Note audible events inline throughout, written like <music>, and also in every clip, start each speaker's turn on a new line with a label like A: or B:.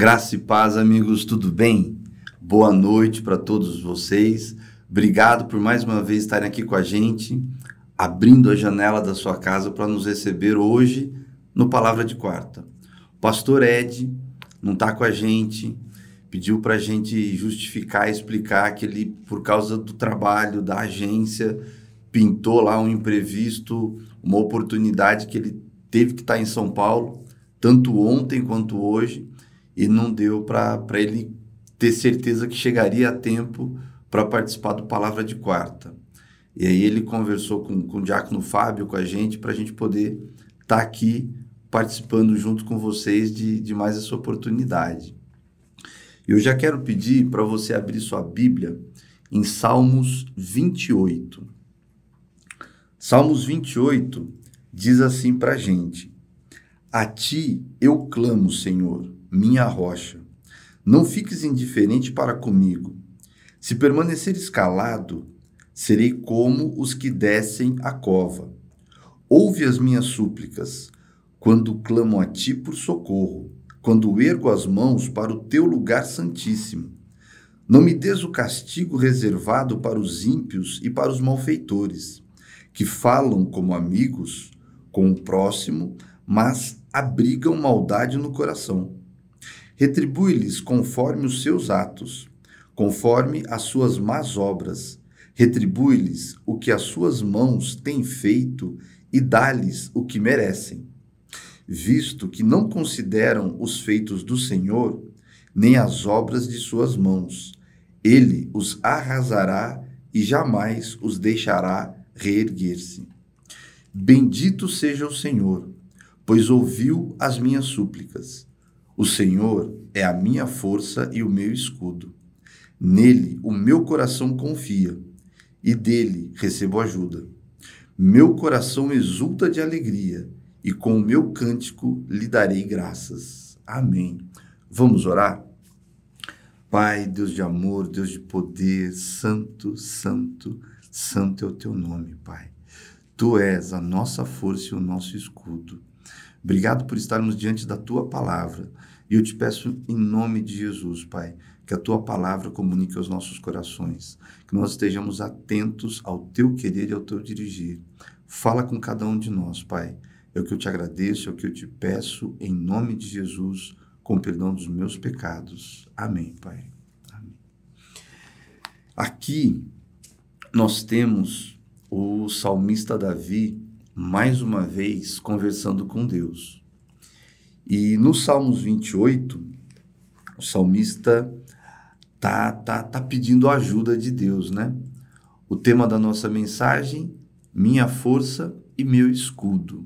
A: Graça e paz, amigos, tudo bem? Boa noite para todos vocês. Obrigado por mais uma vez estarem aqui com a gente, abrindo a janela da sua casa para nos receber hoje no Palavra de Quarta. O pastor Ed não está com a gente, pediu para a gente justificar, explicar que ele, por causa do trabalho da agência, pintou lá um imprevisto, uma oportunidade que ele teve que estar tá em São Paulo, tanto ontem quanto hoje e não deu para ele ter certeza que chegaria a tempo para participar do Palavra de Quarta. E aí ele conversou com, com o Diácono Fábio, com a gente, para a gente poder estar tá aqui participando junto com vocês de, de mais essa oportunidade. Eu já quero pedir para você abrir sua Bíblia em Salmos 28. Salmos 28 diz assim para a gente: A ti eu clamo, Senhor minha rocha. Não fiques indiferente para comigo. Se permaneceres calado, serei como os que descem a cova. Ouve as minhas súplicas, quando clamo a ti por socorro, quando ergo as mãos para o teu lugar santíssimo. Não me des o castigo reservado para os ímpios e para os malfeitores, que falam como amigos com o próximo, mas abrigam maldade no coração. Retribui-lhes conforme os seus atos, conforme as suas más obras. Retribui-lhes o que as suas mãos têm feito e dá-lhes o que merecem. Visto que não consideram os feitos do Senhor, nem as obras de suas mãos, ele os arrasará e jamais os deixará reerguer-se. Bendito seja o Senhor, pois ouviu as minhas súplicas o Senhor é a minha força e o meu escudo. Nele o meu coração confia e dele recebo ajuda. Meu coração exulta de alegria e com o meu cântico lhe darei graças. Amém. Vamos orar? Pai, Deus de amor, Deus de poder, santo, santo, santo é o teu nome, Pai. Tu és a nossa força e o nosso escudo. Obrigado por estarmos diante da tua palavra. E eu te peço em nome de Jesus, Pai, que a tua palavra comunique aos nossos corações, que nós estejamos atentos ao teu querer e ao teu dirigir. Fala com cada um de nós, Pai. É o que eu te agradeço, é o que eu te peço, em nome de Jesus, com perdão dos meus pecados. Amém, Pai. Amém. Aqui nós temos o salmista Davi mais uma vez conversando com Deus. E no Salmos 28, o salmista tá, tá, tá pedindo ajuda de Deus, né? O tema da nossa mensagem, minha força e meu escudo.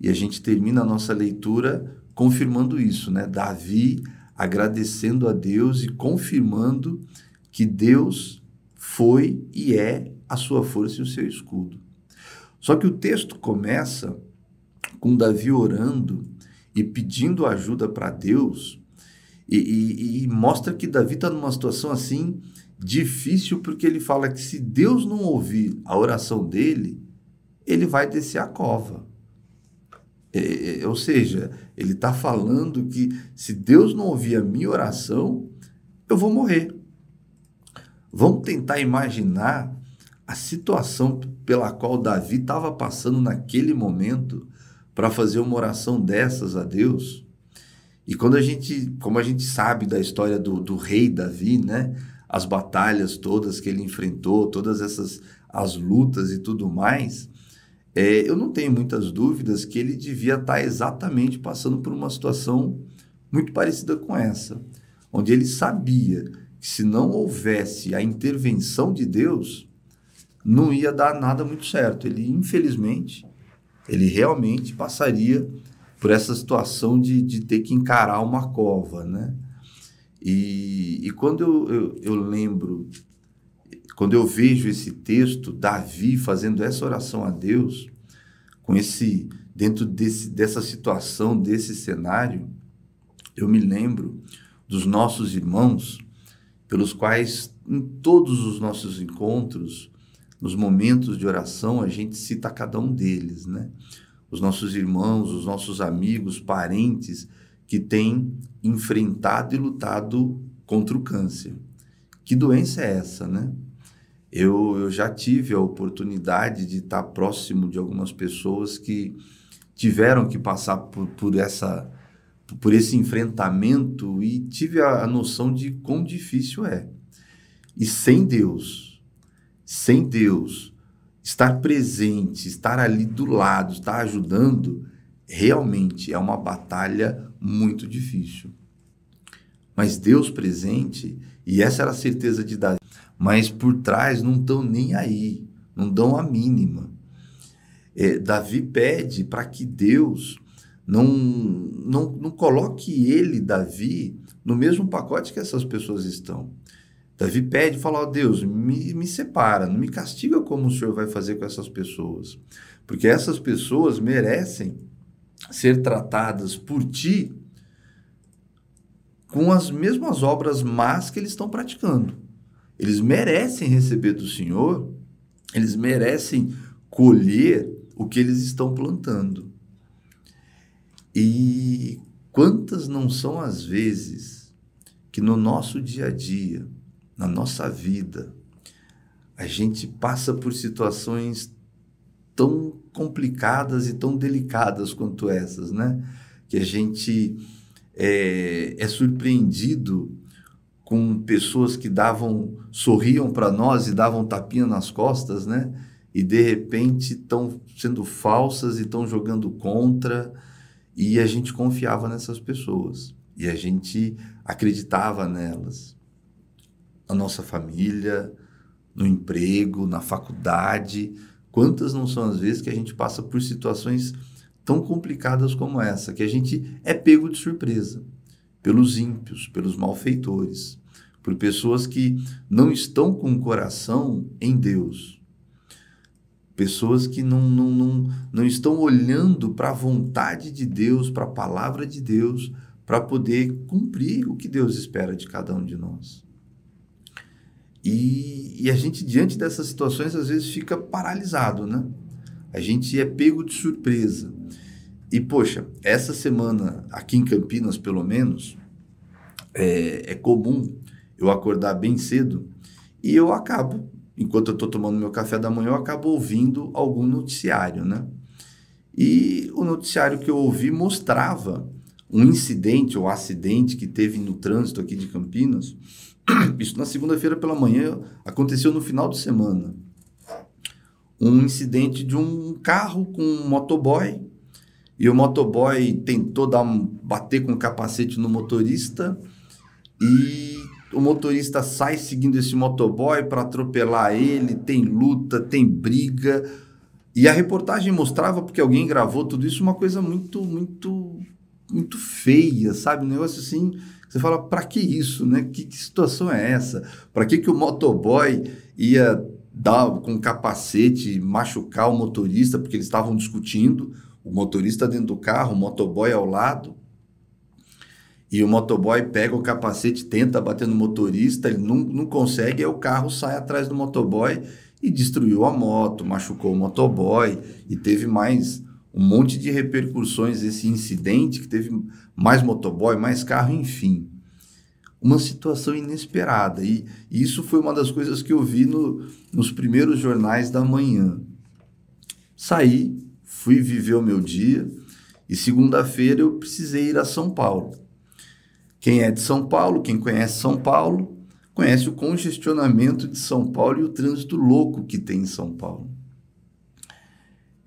A: E a gente termina a nossa leitura confirmando isso, né? Davi agradecendo a Deus e confirmando que Deus foi e é a sua força e o seu escudo. Só que o texto começa com Davi orando e pedindo ajuda para Deus e, e, e, mostra que Davi está numa situação assim difícil porque ele fala que se Deus não ouvir a oração dele, ele vai descer a cova. É, é, ou seja, ele está falando que se Deus não ouvir a minha oração, eu vou morrer. Vamos tentar imaginar a situação pela qual Davi estava passando naquele momento para fazer uma oração dessas a Deus. E quando a gente, como a gente sabe da história do, do rei Davi, né? As batalhas todas que ele enfrentou, todas essas as lutas e tudo mais, é, eu não tenho muitas dúvidas que ele devia estar tá exatamente passando por uma situação muito parecida com essa, onde ele sabia que se não houvesse a intervenção de Deus, não ia dar nada muito certo. Ele, infelizmente, ele realmente passaria por essa situação de, de ter que encarar uma cova, né? E, e quando eu, eu, eu lembro, quando eu vejo esse texto, Davi fazendo essa oração a Deus, com esse dentro desse, dessa situação, desse cenário, eu me lembro dos nossos irmãos, pelos quais em todos os nossos encontros nos momentos de oração, a gente cita cada um deles, né? Os nossos irmãos, os nossos amigos, parentes que tem enfrentado e lutado contra o câncer. Que doença é essa, né? Eu, eu já tive a oportunidade de estar próximo de algumas pessoas que tiveram que passar por, por essa por esse enfrentamento e tive a, a noção de quão difícil é. E sem Deus, sem Deus, estar presente, estar ali do lado, estar ajudando, realmente é uma batalha muito difícil. Mas Deus presente, e essa era a certeza de Davi, mas por trás não estão nem aí, não dão a mínima. É, Davi pede para que Deus não, não, não coloque ele, Davi, no mesmo pacote que essas pessoas estão. Davi pede, fala, ó oh, Deus, me, me separa, não me castiga como o Senhor vai fazer com essas pessoas. Porque essas pessoas merecem ser tratadas por ti com as mesmas obras más que eles estão praticando. Eles merecem receber do Senhor, eles merecem colher o que eles estão plantando. E quantas não são as vezes que no nosso dia a dia, na nossa vida, a gente passa por situações tão complicadas e tão delicadas quanto essas, né? Que a gente é, é surpreendido com pessoas que davam, sorriam para nós e davam tapinha nas costas, né? E de repente estão sendo falsas e estão jogando contra e a gente confiava nessas pessoas e a gente acreditava nelas. Na nossa família, no emprego, na faculdade. Quantas não são as vezes que a gente passa por situações tão complicadas como essa, que a gente é pego de surpresa pelos ímpios, pelos malfeitores, por pessoas que não estão com o coração em Deus, Pessoas que não, não, não, não estão olhando para a vontade de Deus, para a palavra de Deus, para poder cumprir o que Deus espera de cada um de nós. E, e a gente, diante dessas situações, às vezes fica paralisado, né? A gente é pego de surpresa. E, poxa, essa semana, aqui em Campinas, pelo menos, é, é comum eu acordar bem cedo e eu acabo enquanto eu estou tomando meu café da manhã, eu acabo ouvindo algum noticiário, né? E o noticiário que eu ouvi mostrava um incidente ou acidente que teve no trânsito aqui de Campinas. <clears throat> Isso na segunda-feira pela manhã aconteceu no final de semana. Um incidente de um carro com um motoboy e o motoboy tentou dar bater com o capacete no motorista e o motorista sai seguindo esse motoboy para atropelar ele, tem luta, tem briga. E a reportagem mostrava, porque alguém gravou tudo isso, uma coisa muito, muito, muito feia, sabe? Um negócio assim, você fala, para que isso, né? Que, que situação é essa? Para que, que o motoboy ia dar com capacete, machucar o motorista, porque eles estavam discutindo, o motorista dentro do carro, o motoboy ao lado. E o motoboy pega o capacete, tenta bater no motorista, ele não, não consegue, aí o carro sai atrás do motoboy e destruiu a moto, machucou o motoboy e teve mais um monte de repercussões esse incidente, que teve mais motoboy, mais carro, enfim. Uma situação inesperada. E, isso foi uma das coisas que eu vi no, nos primeiros jornais da manhã. Saí, fui viver o meu dia e segunda-feira eu precisei ir a São Paulo. Quem é de São Paulo, quem conhece São Paulo, conhece o congestionamento de São Paulo e o trânsito louco que tem em São Paulo.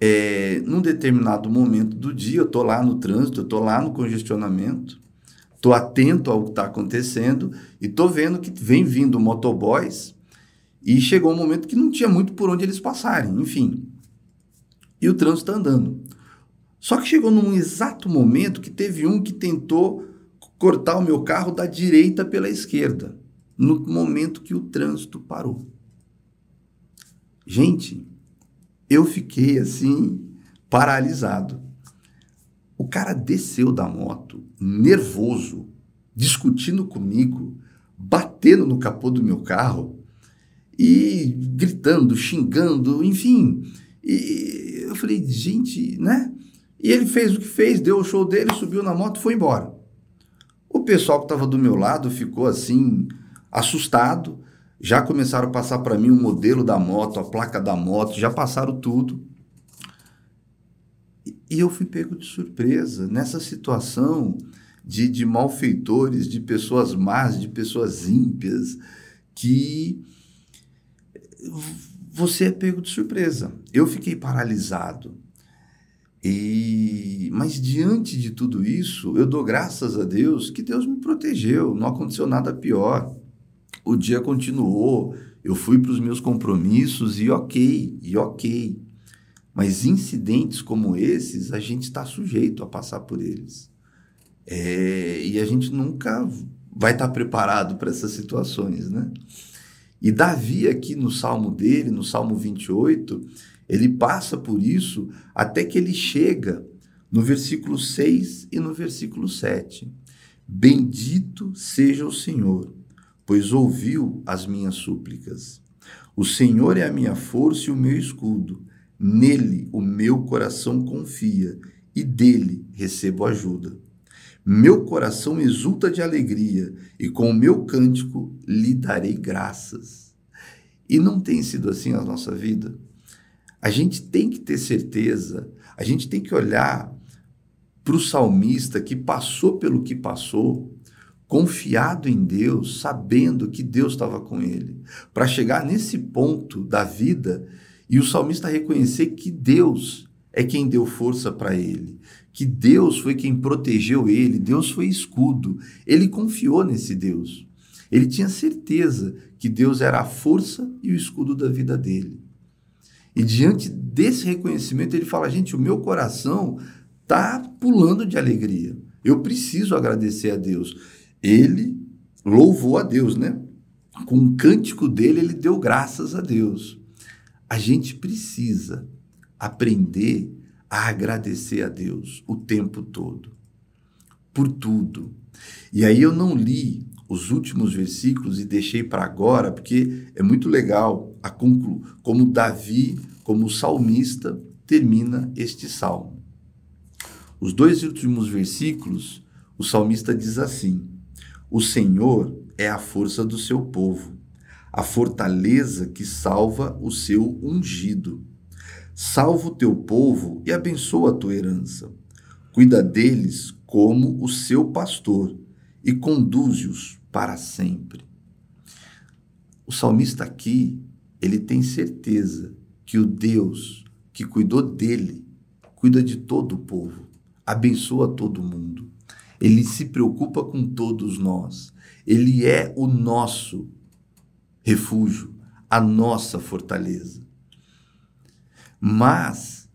A: É, num determinado momento do dia, eu estou lá no trânsito, eu estou lá no congestionamento, estou atento ao que está acontecendo e estou vendo que vem vindo motoboys e chegou um momento que não tinha muito por onde eles passarem, enfim. E o trânsito está andando. Só que chegou num exato momento que teve um que tentou cortar o meu carro da direita pela esquerda, no momento que o trânsito parou. Gente, eu fiquei assim, paralisado. O cara desceu da moto, nervoso, discutindo comigo, batendo no capô do meu carro e gritando, xingando, enfim. E eu falei, gente, né? E ele fez o que fez, deu o show dele, subiu na moto e foi embora. O pessoal que estava do meu lado ficou assim, assustado. Já começaram a passar para mim o modelo da moto, a placa da moto, já passaram tudo. E eu fui pego de surpresa nessa situação de, de malfeitores, de pessoas más, de pessoas ímpias, que você é pego de surpresa. Eu fiquei paralisado. E mas diante de tudo isso, eu dou graças a Deus que Deus me protegeu, não aconteceu nada pior. O dia continuou, eu fui para os meus compromissos e ok, e ok. Mas incidentes como esses, a gente está sujeito a passar por eles. É, e a gente nunca vai estar tá preparado para essas situações, né? E Davi, aqui no salmo dele, no salmo 28, ele passa por isso até que ele chega no versículo 6 e no versículo 7. Bendito seja o Senhor, pois ouviu as minhas súplicas. O Senhor é a minha força e o meu escudo. Nele o meu coração confia e dele recebo ajuda. Meu coração exulta de alegria e com o meu cântico lhe darei graças. E não tem sido assim a nossa vida? A gente tem que ter certeza, a gente tem que olhar para o salmista que passou pelo que passou, confiado em Deus, sabendo que Deus estava com ele, para chegar nesse ponto da vida e o salmista reconhecer que Deus é quem deu força para ele, que Deus foi quem protegeu ele, Deus foi escudo. Ele confiou nesse Deus. Ele tinha certeza que Deus era a força e o escudo da vida dele. E diante desse reconhecimento, ele fala: gente, o meu coração está pulando de alegria. Eu preciso agradecer a Deus. Ele louvou a Deus, né? Com o cântico dele, ele deu graças a Deus. A gente precisa aprender a agradecer a Deus o tempo todo, por tudo. E aí eu não li os últimos versículos e deixei para agora, porque é muito legal a conclu como Davi, como salmista, termina este salmo. Os dois últimos versículos, o salmista diz assim: O Senhor é a força do seu povo a fortaleza que salva o seu ungido. Salva o teu povo e abençoa a tua herança. Cuida deles como o seu pastor e conduze-os para sempre. O salmista aqui, ele tem certeza que o Deus que cuidou dele, cuida de todo o povo, abençoa todo mundo. Ele se preocupa com todos nós. Ele é o nosso refúgio, a nossa fortaleza. Mas,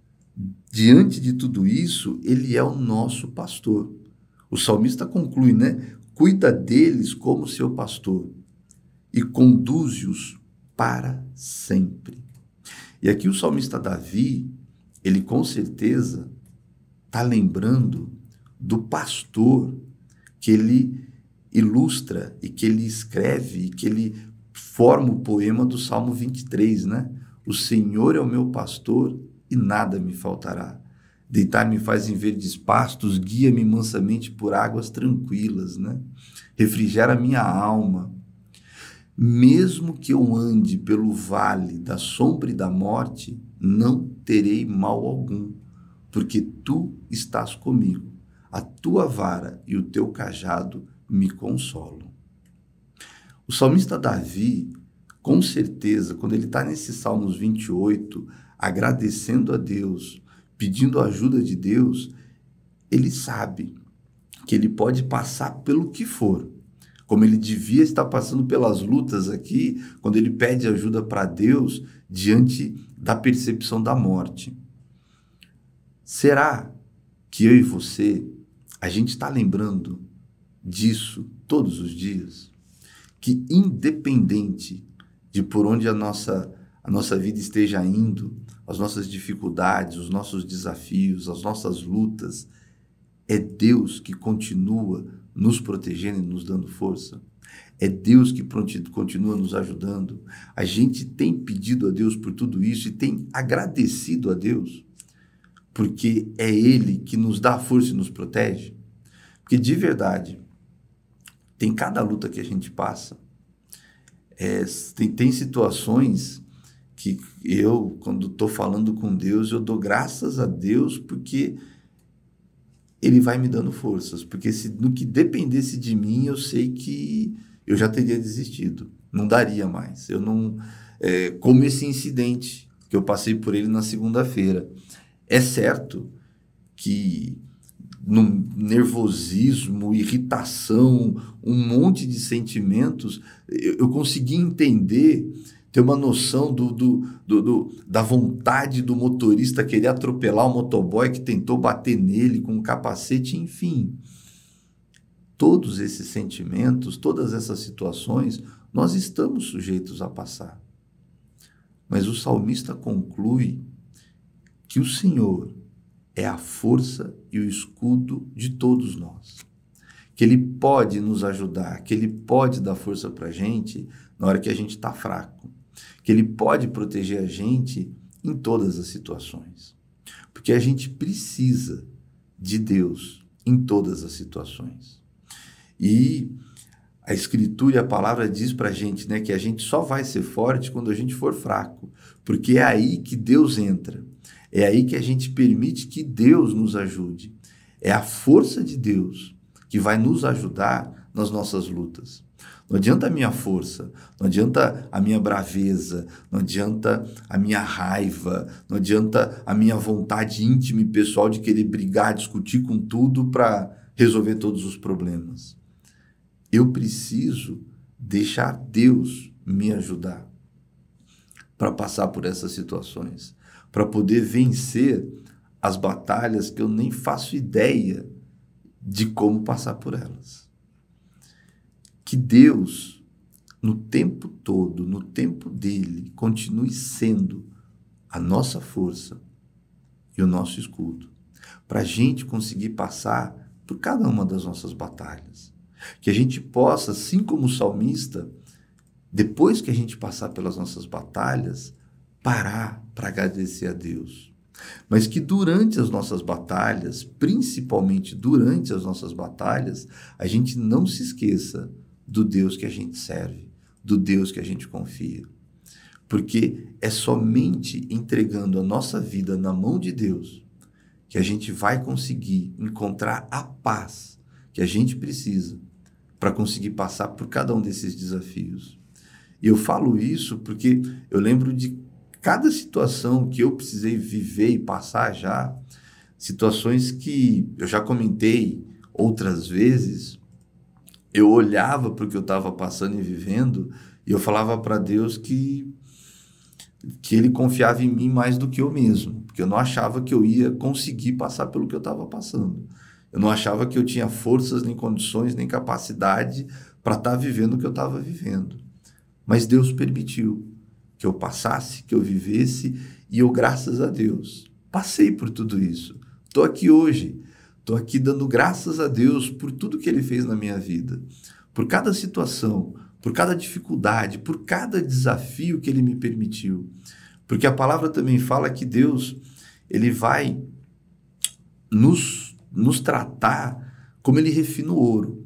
A: diante de tudo isso, ele é o nosso pastor. O salmista conclui, né? Cuida deles como seu pastor e conduze-os para sempre. E aqui o salmista Davi, ele com certeza está lembrando do pastor que ele ilustra e que ele escreve e que ele forma o poema do Salmo 23, né? O Senhor é o meu pastor e nada me faltará. Deitar-me faz em verdes pastos, guia-me mansamente por águas tranquilas, né? Refrigera minha alma. Mesmo que eu ande pelo vale da sombra e da morte, não terei mal algum, porque tu estás comigo. A tua vara e o teu cajado me consolam. O salmista Davi, com certeza, quando ele está nesse Salmos 28, agradecendo a Deus, pedindo a ajuda de Deus, ele sabe que ele pode passar pelo que for. Como ele devia estar passando pelas lutas aqui, quando ele pede ajuda para Deus diante da percepção da morte. Será que eu e você, a gente está lembrando disso todos os dias? que independente de por onde a nossa a nossa vida esteja indo, as nossas dificuldades, os nossos desafios, as nossas lutas, é Deus que continua nos protegendo e nos dando força. É Deus que continua nos ajudando. A gente tem pedido a Deus por tudo isso e tem agradecido a Deus, porque é Ele que nos dá força e nos protege. Porque de verdade, tem cada luta que a gente passa. É, tem, tem situações que eu, quando estou falando com Deus, eu dou graças a Deus porque Ele vai me dando forças. Porque se no que dependesse de mim, eu sei que eu já teria desistido. Não daria mais. Eu não. É, como esse incidente que eu passei por ele na segunda-feira. É certo que no nervosismo, irritação, um monte de sentimentos, eu, eu consegui entender ter uma noção do, do, do, do, da vontade do motorista querer atropelar o motoboy que tentou bater nele com um capacete, enfim. Todos esses sentimentos, todas essas situações, nós estamos sujeitos a passar. Mas o salmista conclui que o Senhor é a força e o escudo de todos nós. Que Ele pode nos ajudar, que Ele pode dar força para a gente na hora que a gente está fraco que Ele pode proteger a gente em todas as situações. Porque a gente precisa de Deus em todas as situações. E a Escritura e a palavra diz para a gente né, que a gente só vai ser forte quando a gente for fraco, porque é aí que Deus entra. É aí que a gente permite que Deus nos ajude. É a força de Deus que vai nos ajudar nas nossas lutas. Não adianta a minha força, não adianta a minha braveza, não adianta a minha raiva, não adianta a minha vontade íntima e pessoal de querer brigar, discutir com tudo para resolver todos os problemas. Eu preciso deixar Deus me ajudar para passar por essas situações, para poder vencer as batalhas que eu nem faço ideia de como passar por elas que Deus, no tempo todo, no tempo dele, continue sendo a nossa força e o nosso escudo, para a gente conseguir passar por cada uma das nossas batalhas. Que a gente possa, assim como o salmista, depois que a gente passar pelas nossas batalhas, parar para agradecer a Deus. Mas que durante as nossas batalhas, principalmente durante as nossas batalhas, a gente não se esqueça do Deus que a gente serve, do Deus que a gente confia. Porque é somente entregando a nossa vida na mão de Deus que a gente vai conseguir encontrar a paz que a gente precisa para conseguir passar por cada um desses desafios. E eu falo isso porque eu lembro de cada situação que eu precisei viver e passar já, situações que eu já comentei outras vezes, eu olhava para o que eu estava passando e vivendo e eu falava para Deus que que ele confiava em mim mais do que eu mesmo, porque eu não achava que eu ia conseguir passar pelo que eu estava passando. Eu não achava que eu tinha forças, nem condições, nem capacidade para estar tá vivendo o que eu estava vivendo. Mas Deus permitiu que eu passasse, que eu vivesse, e eu, graças a Deus, passei por tudo isso. Estou aqui hoje. Estou aqui dando graças a Deus por tudo que Ele fez na minha vida, por cada situação, por cada dificuldade, por cada desafio que Ele me permitiu. Porque a palavra também fala que Deus, Ele vai nos, nos tratar como Ele refina o ouro.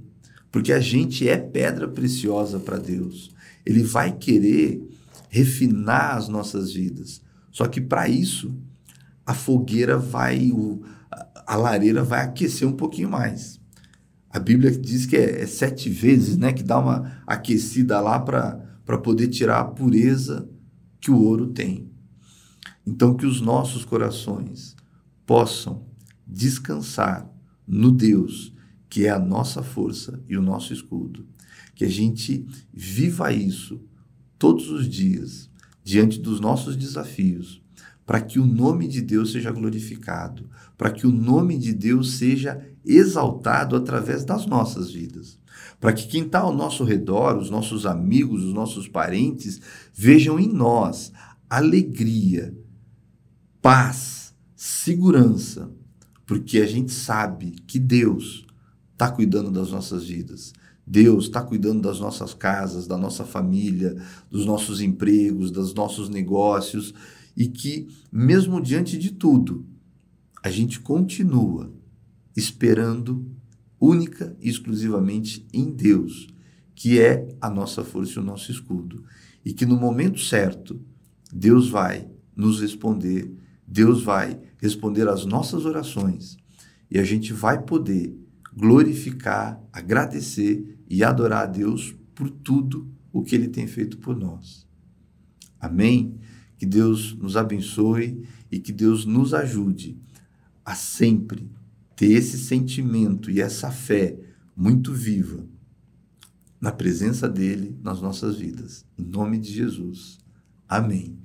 A: Porque a gente é pedra preciosa para Deus. Ele vai querer refinar as nossas vidas. Só que para isso, a fogueira vai, o, a lareira vai aquecer um pouquinho mais. A Bíblia diz que é, é sete vezes, né, que dá uma aquecida lá para poder tirar a pureza que o ouro tem. Então, que os nossos corações possam descansar no Deus, que é a nossa força e o nosso escudo. Que a gente viva isso todos os dias, diante dos nossos desafios, para que o nome de Deus seja glorificado, para que o nome de Deus seja exaltado através das nossas vidas. Para que quem está ao nosso redor, os nossos amigos, os nossos parentes, vejam em nós alegria, paz, segurança, porque a gente sabe que Deus está cuidando das nossas vidas. Deus está cuidando das nossas casas, da nossa família, dos nossos empregos, dos nossos negócios e que, mesmo diante de tudo, a gente continua esperando única e exclusivamente em Deus que é a nossa força e o nosso escudo. E que no momento certo, Deus vai nos responder, Deus vai responder às nossas orações e a gente vai poder glorificar, agradecer e adorar a Deus por tudo o que ele tem feito por nós. Amém? Que Deus nos abençoe e que Deus nos ajude a sempre ter esse sentimento e essa fé muito viva na presença dele nas nossas vidas. Em nome de Jesus. Amém.